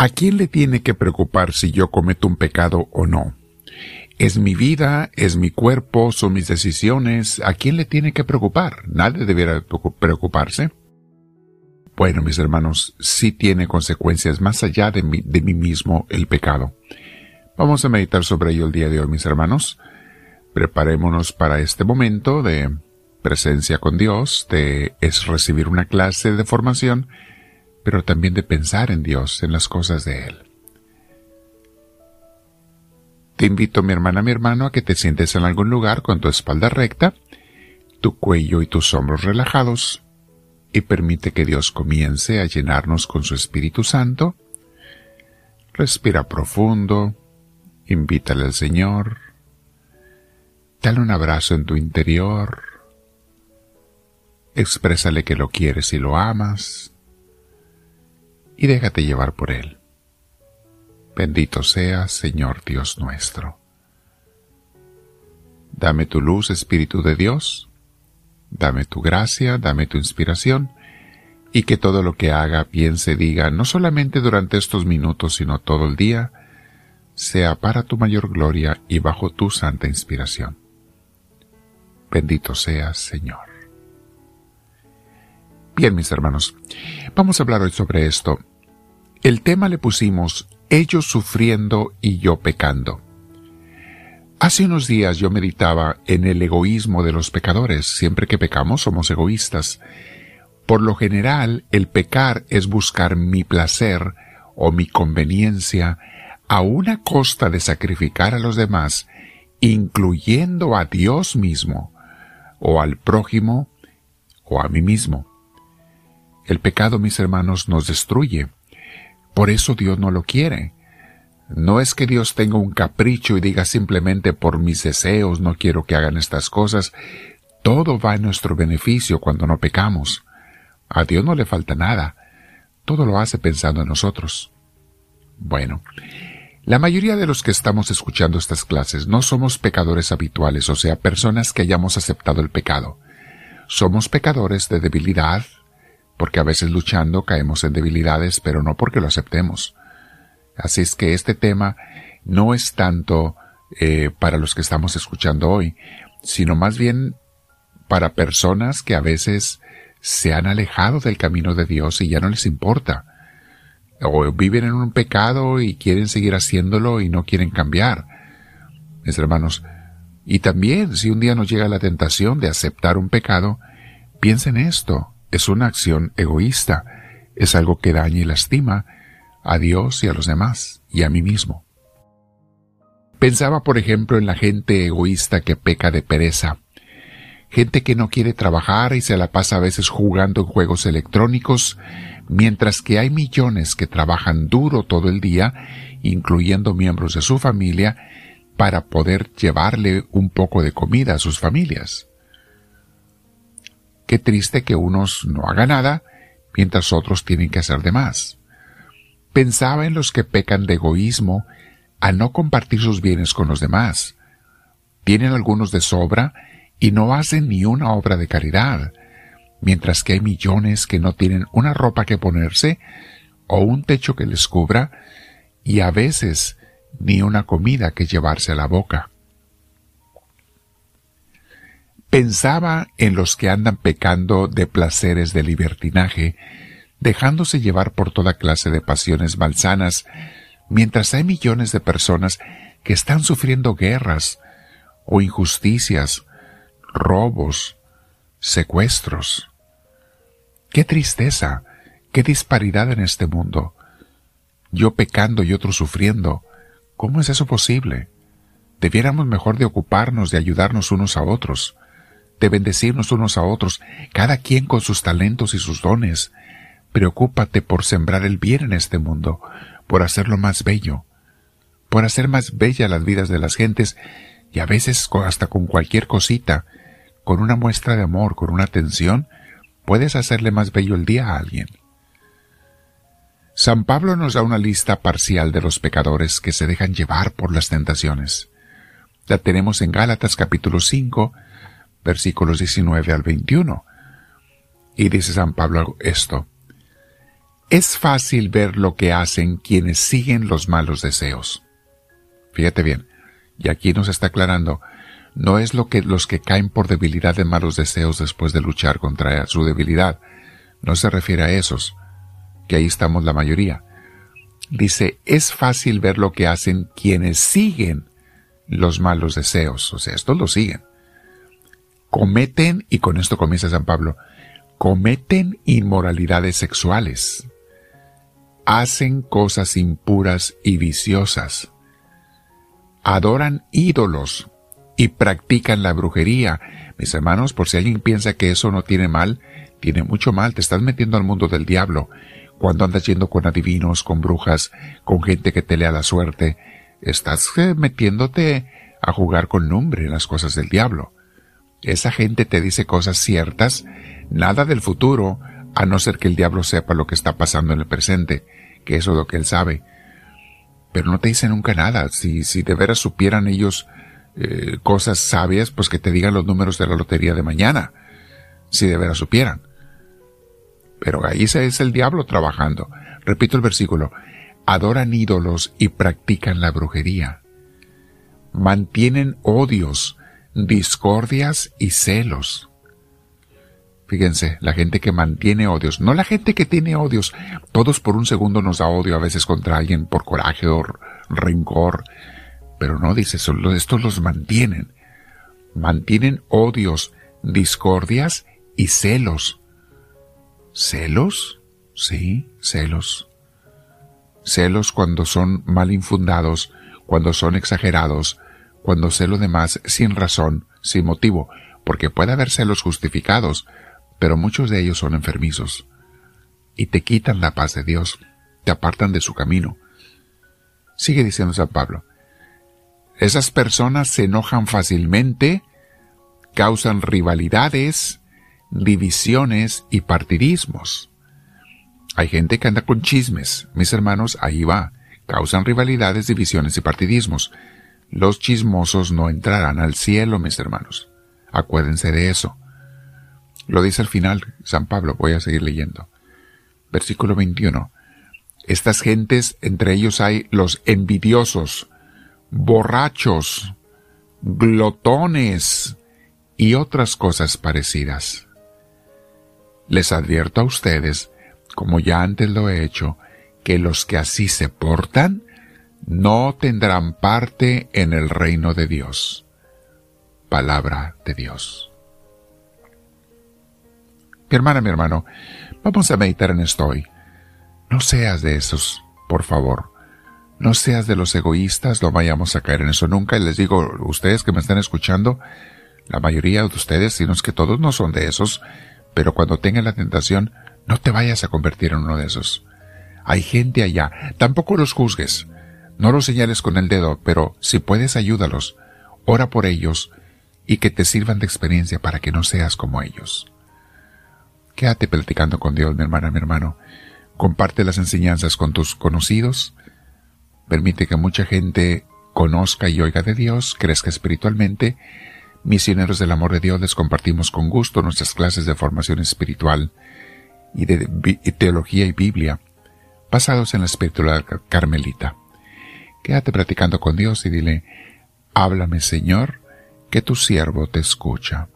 ¿A quién le tiene que preocupar si yo cometo un pecado o no? Es mi vida, es mi cuerpo, son mis decisiones. ¿A quién le tiene que preocupar? Nadie debiera preocuparse. Bueno, mis hermanos, sí tiene consecuencias más allá de mí, mismo el pecado. Vamos a meditar sobre ello el día de hoy, mis hermanos. Preparémonos para este momento de presencia con Dios, de es recibir una clase de formación pero también de pensar en Dios, en las cosas de Él. Te invito, mi hermana, mi hermano, a que te sientes en algún lugar con tu espalda recta, tu cuello y tus hombros relajados, y permite que Dios comience a llenarnos con su Espíritu Santo. Respira profundo, invítale al Señor, dale un abrazo en tu interior, exprésale que lo quieres y lo amas, y déjate llevar por Él. Bendito seas, Señor Dios nuestro. Dame tu luz, Espíritu de Dios, dame tu gracia, dame tu inspiración, y que todo lo que haga, piense, diga, no solamente durante estos minutos, sino todo el día, sea para tu mayor gloria y bajo tu santa inspiración. Bendito seas, Señor. Bien, mis hermanos, vamos a hablar hoy sobre esto. El tema le pusimos ellos sufriendo y yo pecando. Hace unos días yo meditaba en el egoísmo de los pecadores. Siempre que pecamos somos egoístas. Por lo general, el pecar es buscar mi placer o mi conveniencia a una costa de sacrificar a los demás, incluyendo a Dios mismo, o al prójimo, o a mí mismo. El pecado, mis hermanos, nos destruye. Por eso Dios no lo quiere. No es que Dios tenga un capricho y diga simplemente por mis deseos no quiero que hagan estas cosas. Todo va en nuestro beneficio cuando no pecamos. A Dios no le falta nada. Todo lo hace pensando en nosotros. Bueno, la mayoría de los que estamos escuchando estas clases no somos pecadores habituales, o sea, personas que hayamos aceptado el pecado. Somos pecadores de debilidad, porque a veces luchando caemos en debilidades, pero no porque lo aceptemos. Así es que este tema no es tanto eh, para los que estamos escuchando hoy, sino más bien para personas que a veces se han alejado del camino de Dios y ya no les importa. O viven en un pecado y quieren seguir haciéndolo y no quieren cambiar. Mis hermanos, y también si un día nos llega la tentación de aceptar un pecado, piensen esto es una acción egoísta, es algo que daña y lastima a Dios y a los demás y a mí mismo. Pensaba, por ejemplo, en la gente egoísta que peca de pereza, gente que no quiere trabajar y se la pasa a veces jugando en juegos electrónicos, mientras que hay millones que trabajan duro todo el día, incluyendo miembros de su familia, para poder llevarle un poco de comida a sus familias. Qué triste que unos no hagan nada mientras otros tienen que hacer de más. Pensaba en los que pecan de egoísmo al no compartir sus bienes con los demás. Tienen algunos de sobra y no hacen ni una obra de caridad, mientras que hay millones que no tienen una ropa que ponerse o un techo que les cubra y a veces ni una comida que llevarse a la boca. Pensaba en los que andan pecando de placeres de libertinaje, dejándose llevar por toda clase de pasiones malsanas, mientras hay millones de personas que están sufriendo guerras o injusticias, robos, secuestros. Qué tristeza, qué disparidad en este mundo. Yo pecando y otro sufriendo. ¿Cómo es eso posible? Debiéramos mejor de ocuparnos de ayudarnos unos a otros de bendecirnos unos a otros, cada quien con sus talentos y sus dones. Preocúpate por sembrar el bien en este mundo, por hacerlo más bello, por hacer más bella las vidas de las gentes y a veces hasta con cualquier cosita, con una muestra de amor, con una atención, puedes hacerle más bello el día a alguien. San Pablo nos da una lista parcial de los pecadores que se dejan llevar por las tentaciones. La tenemos en Gálatas capítulo 5, versículos 19 al 21. Y dice San Pablo esto, es fácil ver lo que hacen quienes siguen los malos deseos. Fíjate bien, y aquí nos está aclarando, no es lo que los que caen por debilidad de malos deseos después de luchar contra su debilidad. No se refiere a esos, que ahí estamos la mayoría. Dice, es fácil ver lo que hacen quienes siguen los malos deseos. O sea, estos lo siguen. Cometen, y con esto comienza San Pablo, cometen inmoralidades sexuales. Hacen cosas impuras y viciosas. Adoran ídolos y practican la brujería. Mis hermanos, por si alguien piensa que eso no tiene mal, tiene mucho mal. Te estás metiendo al mundo del diablo cuando andas yendo con adivinos, con brujas, con gente que te lea la suerte, estás eh, metiéndote a jugar con nombre en las cosas del diablo. Esa gente te dice cosas ciertas, nada del futuro, a no ser que el diablo sepa lo que está pasando en el presente, que eso es lo que él sabe. Pero no te dice nunca nada. Si, si de veras supieran ellos eh, cosas sabias, pues que te digan los números de la lotería de mañana. Si de veras supieran. Pero ahí es el diablo trabajando. Repito el versículo. Adoran ídolos y practican la brujería. Mantienen odios, discordias y celos. Fíjense, la gente que mantiene odios, no la gente que tiene odios. Todos por un segundo nos da odio a veces contra alguien por coraje o rencor. Pero no dice, estos los mantienen. Mantienen odios, discordias y celos. ¿Celos? Sí, celos. Celos cuando son mal infundados, cuando son exagerados, cuando celo de más sin razón, sin motivo, porque puede haber celos justificados, pero muchos de ellos son enfermizos. Y te quitan la paz de Dios, te apartan de su camino. Sigue diciendo San Pablo. Esas personas se enojan fácilmente, causan rivalidades, divisiones y partidismos. Hay gente que anda con chismes, mis hermanos, ahí va, causan rivalidades, divisiones y partidismos. Los chismosos no entrarán al cielo, mis hermanos. Acuérdense de eso. Lo dice al final San Pablo, voy a seguir leyendo. Versículo 21. Estas gentes, entre ellos hay los envidiosos, borrachos, glotones y otras cosas parecidas les advierto a ustedes, como ya antes lo he hecho, que los que así se portan no tendrán parte en el reino de Dios. Palabra de Dios. Mi hermana, mi hermano, vamos a meditar en esto hoy. No seas de esos, por favor. No seas de los egoístas, no vayamos a caer en eso nunca. Y les digo, ustedes que me están escuchando, la mayoría de ustedes, si no es que todos no son de esos, pero cuando tengas la tentación, no te vayas a convertir en uno de esos. Hay gente allá, tampoco los juzgues, no los señales con el dedo, pero si puedes ayúdalos, ora por ellos y que te sirvan de experiencia para que no seas como ellos. Quédate platicando con Dios, mi hermana, mi hermano. Comparte las enseñanzas con tus conocidos. Permite que mucha gente conozca y oiga de Dios, crezca espiritualmente Misioneros del Amor de Dios les compartimos con gusto nuestras clases de formación espiritual y de teología y Biblia, basados en la espiritualidad carmelita. Quédate practicando con Dios y dile, háblame Señor, que tu siervo te escucha.